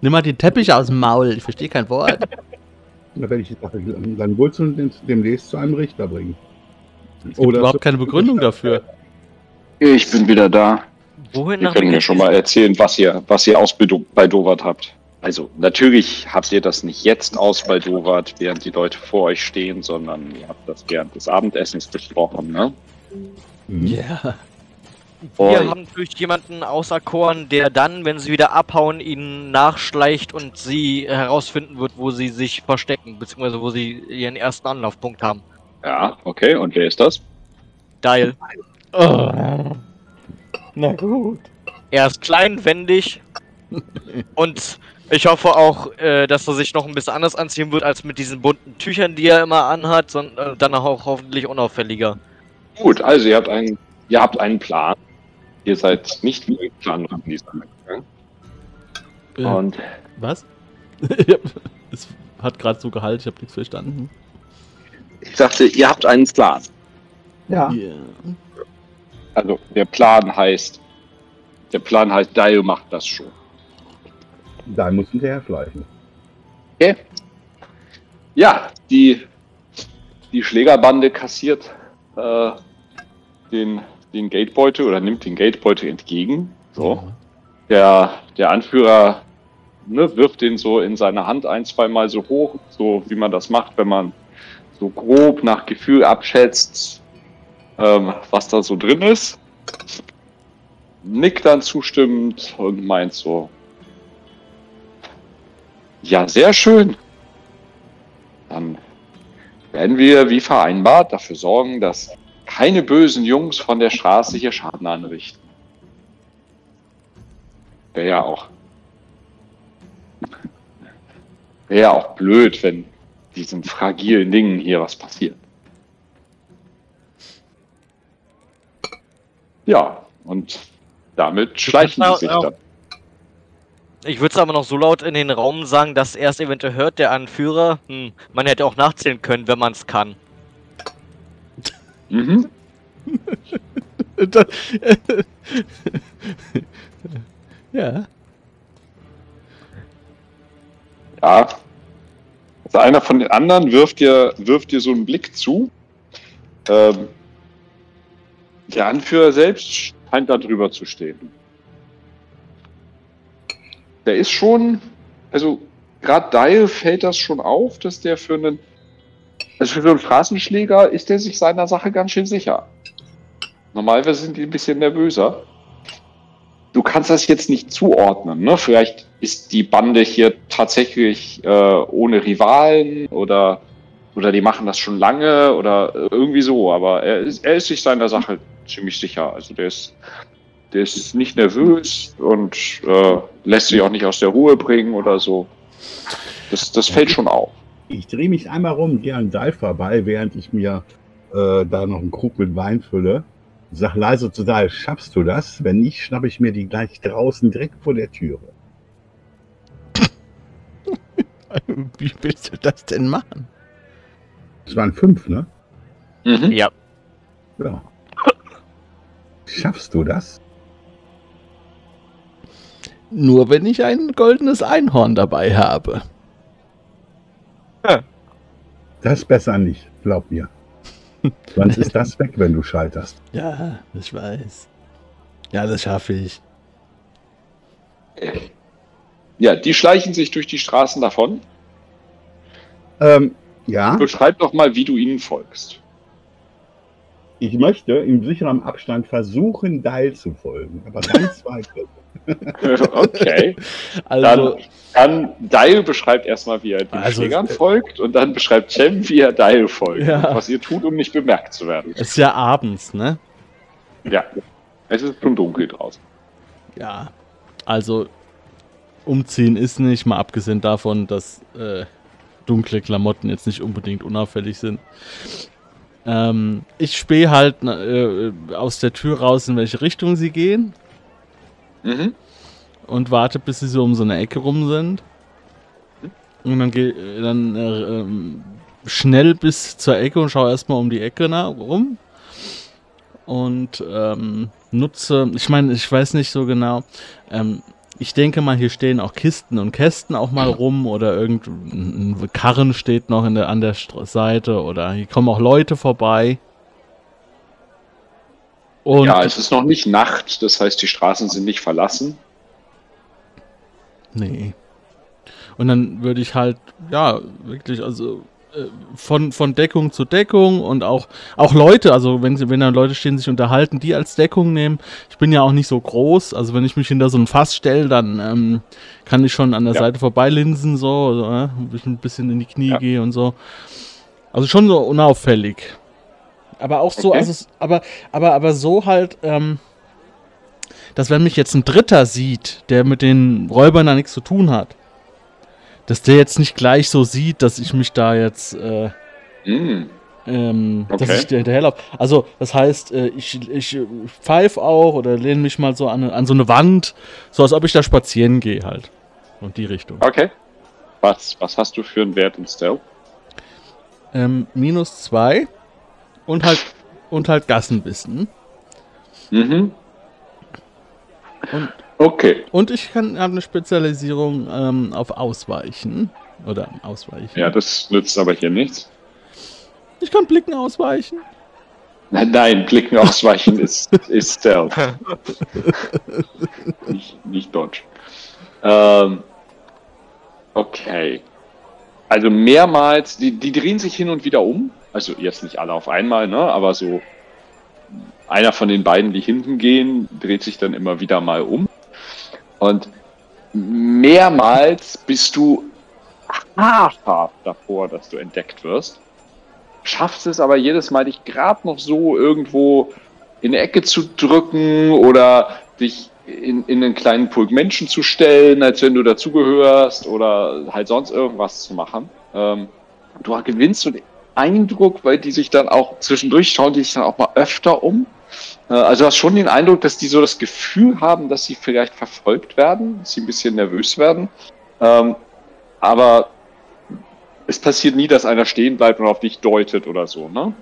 Nimm mal den Teppich aus dem Maul. Ich verstehe kein Wort. Da werde ich die Sache dann wohl zu, demnächst zu einem Richter bringen. Es gibt überhaupt keine Begründung dafür. Ich bin wieder da. Wohin Wir nach können mir München? schon mal erzählen, was ihr, was ihr aus bei Do- bei Dovat habt. Also, natürlich habt ihr das nicht jetzt aus bei Dovat, während die Leute vor euch stehen, sondern ihr habt das während des Abendessens besprochen, ne? Mhm. Ja. Wir Und- haben durch jemanden auserkoren, der dann, wenn sie wieder abhauen, ihnen nachschleicht und sie herausfinden wird, wo sie sich verstecken, beziehungsweise wo sie ihren ersten Anlaufpunkt haben. Ja, okay, und wer ist das? Dial. Oh. Na gut. Er ist klein, wendig und ich hoffe auch, äh, dass er sich noch ein bisschen anders anziehen wird als mit diesen bunten Tüchern, die er immer anhat, sondern dann auch hoffentlich unauffälliger. Gut, also ihr habt einen, ihr habt einen Plan. Ihr seid nicht wie ein Plan in dieser gegangen. Äh, Und was? Es hat gerade so gehalten, ich habe nichts verstanden. ich sagte, ihr habt einen Plan. Ja. Ja. Also der Plan heißt, der Plan heißt, Dio macht das schon. Da muss hinterher schleichen. Ja, die, die Schlägerbande kassiert äh, den, den Gatebeutel oder nimmt den Gatebeutel entgegen. So. Der, der Anführer ne, wirft den so in seine Hand ein, zweimal so hoch, so wie man das macht, wenn man so grob nach Gefühl abschätzt, ähm, was da so drin ist. Nickt dann zustimmend und meint so, ja, sehr schön. Dann werden wir, wie vereinbart, dafür sorgen, dass keine bösen Jungs von der Straße hier Schaden anrichten. Wäre ja auch. Wäre ja auch blöd, wenn diesen fragilen Dingen hier was passiert. Ja, und damit schleichen auch- sie sich auch- dann. Ich würde es aber noch so laut in den Raum sagen, dass er es eventuell hört, der Anführer. Hm, man hätte auch nachzählen können, wenn man es kann. Mhm. Ja. Ja. Also einer von den anderen wirft dir, wirft dir so einen Blick zu. Ähm, der Anführer selbst scheint da drüber zu stehen. Der ist schon, also gerade Dial fällt das schon auf, dass der für einen, also für einen Straßenschläger ist der sich seiner Sache ganz schön sicher. Normalerweise sind die ein bisschen nervöser. Du kannst das jetzt nicht zuordnen, ne? Vielleicht ist die Bande hier tatsächlich äh, ohne Rivalen oder, oder die machen das schon lange oder irgendwie so, aber er ist, er ist sich seiner Sache ziemlich sicher. Also der ist, der ist nicht nervös und äh, lässt sich auch nicht aus der Ruhe bringen oder so. Das, das fällt schon auf. Ich drehe mich einmal rum, gehe an Dal vorbei, während ich mir äh, da noch einen Krug mit Wein fülle. Sag leise zu Dal, schaffst du das? Wenn nicht, schnappe ich mir die gleich draußen direkt vor der Türe. Wie willst du das denn machen? Das waren fünf, ne? Mhm. Ja. Ja. Schaffst du das? Nur wenn ich ein goldenes Einhorn dabei habe. Das besser nicht, glaub mir. Sonst ist das weg, wenn du scheiterst. Ja, ich weiß. Ja, das schaffe ich. Ja, die schleichen sich durch die Straßen davon. Ähm, ja, Beschreib doch mal, wie du ihnen folgst. Ich möchte im sicheren Abstand versuchen, Dal zu folgen. Aber ganz weit weg. okay. Also, Dann Dial beschreibt erstmal, wie er den Also, Schlägern äh, folgt und dann beschreibt Cem, wie er Dial folgt. Ja. Was ihr tut, um nicht bemerkt zu werden. es ist ja abends, ne? Ja. Es ist schon dunkel draußen. Ja. Also, umziehen ist nicht, mal abgesehen davon, dass äh, dunkle Klamotten jetzt nicht unbedingt unauffällig sind. Ähm, ich spähe halt äh, aus der Tür raus, in welche Richtung sie gehen Mhm. und warte, bis sie so um so eine Ecke rum sind. Und dann, geh, dann äh, ähm, schnell bis zur Ecke und schaue erstmal um die Ecke nach, rum. Und ähm, nutze, ich meine, ich weiß nicht so genau, ähm, ich denke mal, hier stehen auch Kisten und Kästen auch mal rum oder irgendein Karren steht noch der, an der Seite oder hier kommen auch Leute vorbei. Und ja, es ist noch nicht Nacht, das heißt, die Straßen sind nicht verlassen. Nee. Und dann würde ich halt, ja, wirklich, also von, von Deckung zu Deckung und auch, auch Leute, also wenn, wenn da Leute stehen, sich unterhalten, die als Deckung nehmen. Ich bin ja auch nicht so groß, also wenn ich mich hinter so ein Fass stelle, dann ähm, kann ich schon an der Ja. Seite vorbeilinsen, so, also, äh, ein bisschen- ein bisschen in die Knie Ja. gehe und so. Also schon so unauffällig. Aber auch so, Okay. also, aber, aber, aber so halt, ähm, dass wenn mich jetzt ein Dritter sieht, der mit den Räubern da nichts zu tun hat, dass der jetzt nicht gleich so sieht, dass ich mich da jetzt, äh, Hm. ähm, dass Okay. ich da hinterherlaufe. Also, das heißt, äh, ich, ich pfeife auch oder lehne mich mal so an, an so eine Wand, so als ob ich da spazieren gehe halt. Und die Richtung. Okay. Was, was hast du für einen Wert in Stealth? Ähm, minus zwei und halt, und halt Gassenbissen. Mhm. Und- okay. Und ich kann habe eine Spezialisierung ähm, auf Ausweichen. Oder Ausweichen. Ja, das nützt aber hier nichts. Ich kann Blicken ausweichen. Nein, nein, Blicken ausweichen ist, ist Stealth. nicht, nicht Dodge. Ähm, okay. Also mehrmals, die, die drehen sich hin und wieder um. Also jetzt nicht alle auf einmal, ne? Aber so einer von den beiden, die hinten gehen, dreht sich dann immer wieder mal um. Und mehrmals bist du haarscharf davor, dass du entdeckt wirst schaffst es aber jedes Mal, dich gerade noch so irgendwo in eine Ecke zu drücken oder dich in, in einen kleinen Pulk Menschen zu stellen, als wenn du dazugehörst oder halt sonst irgendwas zu machen. Ähm, du gewinnst so den Eindruck, weil die sich dann auch zwischendurch schauen, die sich dann auch mal öfter um. Äh, also du hast schon den Eindruck, dass die so das Gefühl haben, dass sie vielleicht verfolgt werden, dass sie ein bisschen nervös werden. Ähm, aber es passiert nie, dass einer stehen bleibt und auf dich deutet oder so, ne?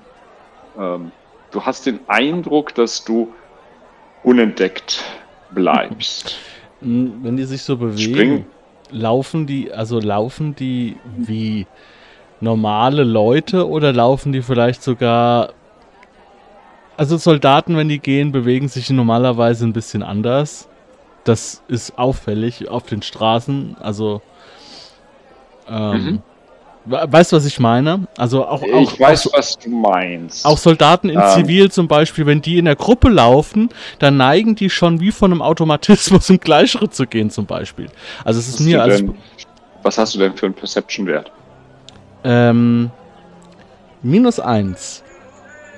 Ähm, du hast den Eindruck, dass du unentdeckt bleibst. Hm, Wenn die sich so bewegen, Springen. laufen die, also laufen die wie normale Leute oder laufen die vielleicht sogar. Also Soldaten, wenn die gehen, bewegen sich normalerweise ein bisschen anders. Das ist auffällig auf den Straßen. Also. Ähm, Mhm. we- Weißt du, was ich meine? Also auch, auch, ich weiß, auch, was du meinst. auch Soldaten in Ähm. Zivil zum Beispiel, wenn die in der Gruppe laufen, dann neigen die schon wie von einem Automatismus im Gleichschritt zu gehen zum Beispiel. Also es ist mir als was hast du denn für einen Perception-Wert? ähm, minus eins.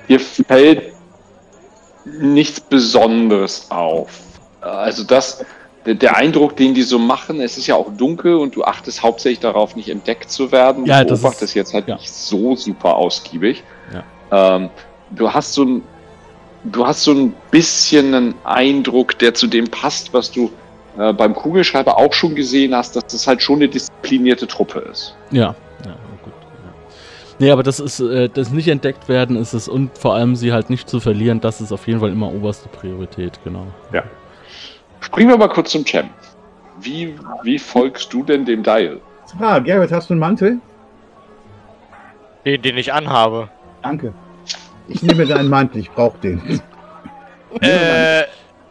Dir fällt nichts Besonderes auf. Also das, der, Eindruck, den die so machen, es ist ja auch dunkel und du achtest hauptsächlich darauf, nicht entdeckt zu werden. Ja, du das beobachtest ist- jetzt halt ja. nicht so super ausgiebig. Ja. Ähm, du hast so ein, du hast so ein bisschen einen Eindruck, der zu dem passt, was du äh, beim Kugelschreiber auch schon gesehen hast, dass das halt schon eine disziplinierte Truppe ist. Ja. Nee, aber das ist, äh, das nicht entdeckt werden ist es und vor allem sie halt nicht zu verlieren, das ist auf jeden Fall immer oberste Priorität, genau. Springen wir mal kurz zum Champ. Wie, wie folgst du denn dem Dial? Ah, Gerrit, hast du einen Mantel? Den, den ich anhabe. Danke. Ich nehme deinen Mantel, ich brauche den. Äh,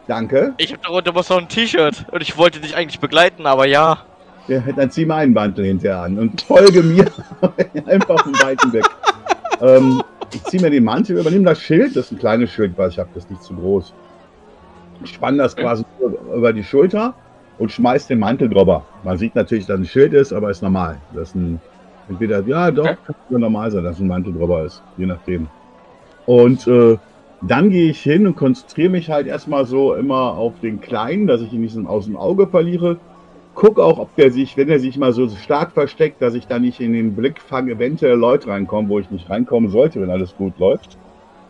Danke. ich hab darunter was noch ein T-Shirt und ich wollte dich eigentlich begleiten, aber ja. Ja, dann zieh meinen Mantel hinterher an und folge mir einfach von Weitem weg. ähm, ich ziehe mir den Mantel, übernehme das Schild, das ist ein kleines Schild, weil ich habe das nicht zu groß. Ich spann das quasi über die Schulter und schmeiß den Mantel drüber. Man sieht natürlich, dass ein Schild ist, aber ist normal. Das ist ein, entweder, ja doch, kann normal sein, dass ein Mantel drüber ist, je nachdem. Und äh, dann gehe ich hin und konzentriere mich halt erstmal so immer auf den Kleinen, dass ich ihn nicht aus dem Auge verliere. Guck auch, ob der sich, wenn er sich mal so stark versteckt, dass ich da nicht in den Blick fange, eventuell Leute reinkommen, wo ich nicht reinkommen sollte, wenn alles gut läuft.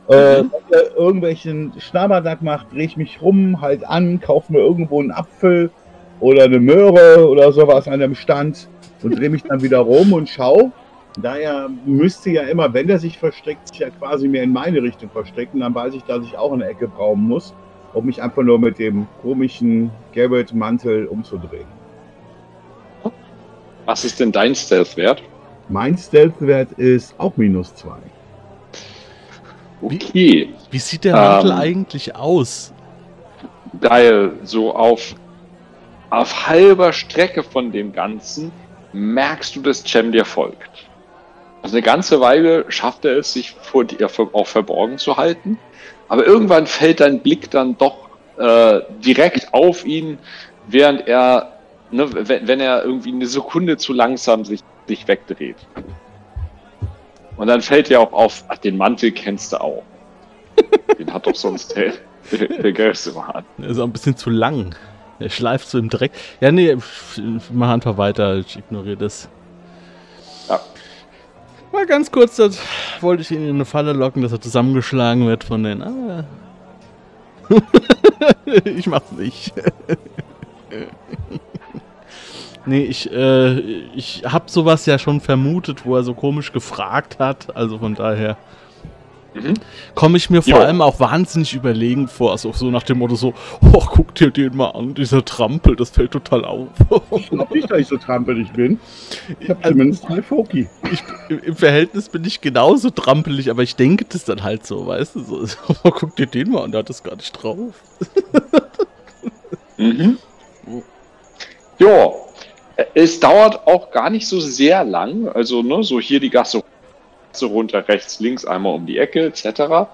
Äh, wenn er irgendwelchen Schnaberdack macht, drehe ich mich rum, halt an, kaufe mir irgendwo einen Apfel oder eine Möhre oder sowas an dem Stand und drehe mich dann wieder rum und schau, Daher müsste ja immer, wenn er sich versteckt, sich ja quasi mehr in meine Richtung verstecken. Dann weiß ich, dass ich auch eine Ecke brauchen muss, um mich einfach nur mit dem komischen Garrett-Mantel umzudrehen. Was ist denn dein Stealth-Wert? Mein Stealth-Wert ist auch minus zwei. Okay. Wie sieht der Mantel Ähm. eigentlich aus? Geil, so auf, auf halber Strecke von dem Ganzen merkst du, dass Cem dir folgt. Also eine ganze Weile schafft er es, sich vor dir auch verborgen zu halten. Aber irgendwann fällt dein Blick dann doch äh, direkt auf ihn, während er, ne, wenn, wenn er irgendwie eine Sekunde zu langsam sich, sich wegdreht. Und dann fällt dir auch auf, ach, den Mantel kennst du auch. Den hat doch sonst der, der, der Geist immer an. Er ist auch ein bisschen zu lang. Er schleift so im Dreck. Ja, nee, mach einfach weiter. Ich ignoriere das. Ja. Mal ganz kurz, das wollte ich ihn in eine Falle locken, dass er zusammengeschlagen wird von den. Ah. ich mach's nicht. nee, ich, äh, ich hab sowas ja schon vermutet, wo er so komisch gefragt hat. Also von daher Mhm. komme ich mir vor Jo. allem auch wahnsinnig überlegen vor. Also so nach dem Motto so, oh, guck dir den mal an, dieser Trampel, das fällt total auf. Ich glaube nicht, dass ich so trampelig bin. Ich habe Also- zumindest drei Foki. ich, im, Verhältnis bin ich genauso trampelig, aber ich denke das dann halt so, weißt du? So, so, oh, guck dir den mal an, der hat das gar nicht drauf. Mhm. Ja, es dauert auch gar nicht so sehr lang. Also, ne, so hier die Gasse runter, rechts, links, einmal um die Ecke, etc.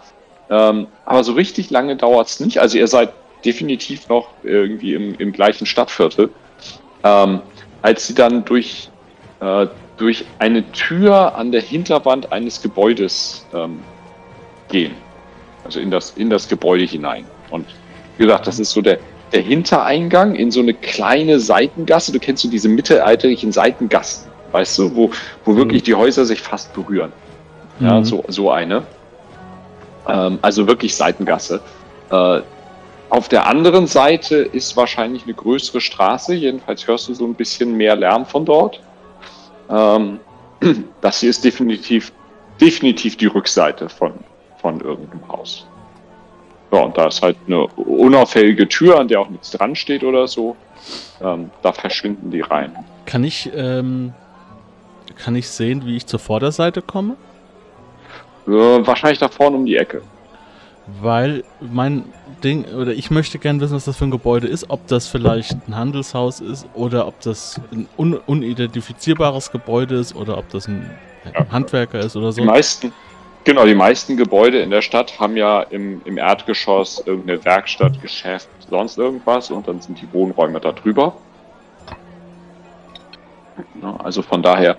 Ähm, aber so richtig lange dauert es nicht. Also, ihr seid definitiv noch irgendwie im, im gleichen Stadtviertel. Ähm, als sie dann durch, äh, durch eine Tür an der Hinterwand eines Gebäudes ähm, gehen. Also in das, in das Gebäude hinein. Und wie gesagt, das ist so der, der Hintereingang in so eine kleine Seitengasse. Du kennst so diese mittelalterlichen Seitengassen, weißt du, wo, wo wirklich die Häuser sich fast berühren. Ja, Mhm. so, so eine. Ähm, also wirklich Seitengasse. Äh, auf der anderen Seite ist wahrscheinlich eine größere Straße. Jedenfalls hörst du so ein bisschen mehr Lärm von dort. Ähm, das hier ist definitiv, definitiv die Rückseite von, von irgendeinem Haus. Ja, und da ist halt eine unauffällige Tür, an der auch nichts dran steht oder so. Ähm, da verschwinden die rein. Kann ich, ähm, kann ich sehen, wie ich zur Vorderseite komme? Äh, wahrscheinlich da vorne um die Ecke. Weil mein Ding, oder ich möchte gerne wissen, was das für ein Gebäude ist, ob das vielleicht ein Handelshaus ist oder ob das ein un unidentifizierbares Gebäude ist oder ob das ein. Handwerker ist oder Die so. meisten, genau, die meisten Gebäude in der Stadt haben ja im, im Erdgeschoss irgendeine Werkstatt, Geschäft, sonst irgendwas und dann sind die Wohnräume da drüber. Also von daher,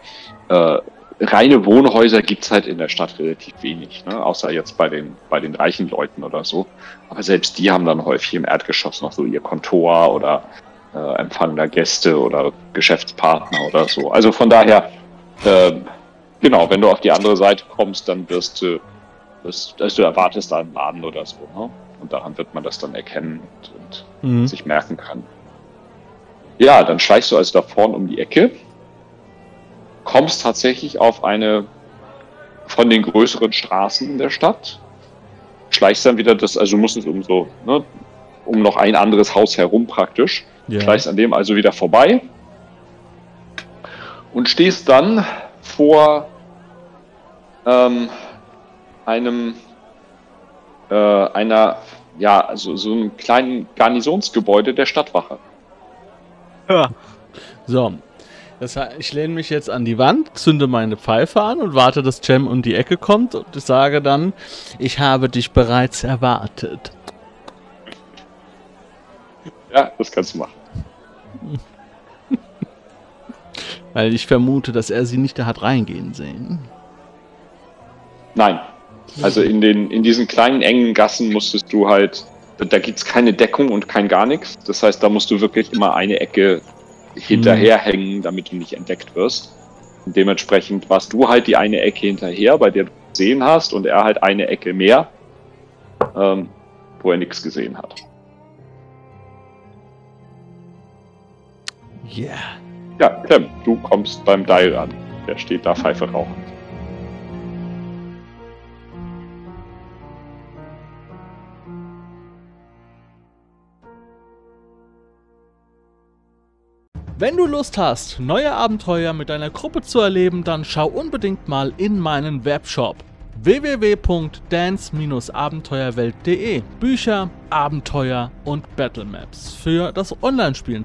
äh, reine Wohnhäuser gibt's halt in der Stadt relativ wenig, ne? außer jetzt bei den, bei den reichen Leuten oder so. Aber selbst die haben dann häufig im Erdgeschoss noch so ihr Kontor oder äh, empfangender Gäste oder Geschäftspartner oder so. Also von daher, ähm, Genau, wenn du auf die andere Seite kommst, dann wirst du, wirst, also du erwartest da einen Laden oder so, ne? Und daran wird man das dann erkennen und, und Mhm. sich merken kann. Ja, dann schleichst du also da vorne um die Ecke, kommst tatsächlich auf eine von den größeren Straßen in der Stadt, schleichst dann wieder das, also du musst es um so, ne, um noch ein anderes Haus herum praktisch, Ja. schleichst an dem also wieder vorbei und stehst dann vor ähm, einem äh, einer ja also so einem kleinen Garnisonsgebäude der Stadtwache. Ja. So. Das heißt, ich lehne mich jetzt an die Wand, zünde meine Pfeife an und warte, dass Cem um die Ecke kommt und sage dann, ich habe dich bereits erwartet. Ja, das kannst du machen. Weil ich vermute, dass er sie nicht da hat reingehen sehen. Nein. Also in den in diesen kleinen engen Gassen musstest du halt da, da gibt's keine Deckung und kein gar nichts. Das heißt, da musst du wirklich immer eine Ecke hinterherhängen, damit du nicht entdeckt wirst. Und dementsprechend warst du halt die eine Ecke hinterher, bei der du gesehen hast, und er halt eine Ecke mehr, ähm, wo er nichts gesehen hat. Ja. Ja, Clem, du kommst beim Dial an. Der steht da Pfeife rauchend. Wenn du Lust hast, neue Abenteuer mit deiner Gruppe zu erleben, dann schau unbedingt mal in meinen Webshop www.dance-abenteuerwelt.de Bücher, Abenteuer und Battlemaps für das Online-Spielen.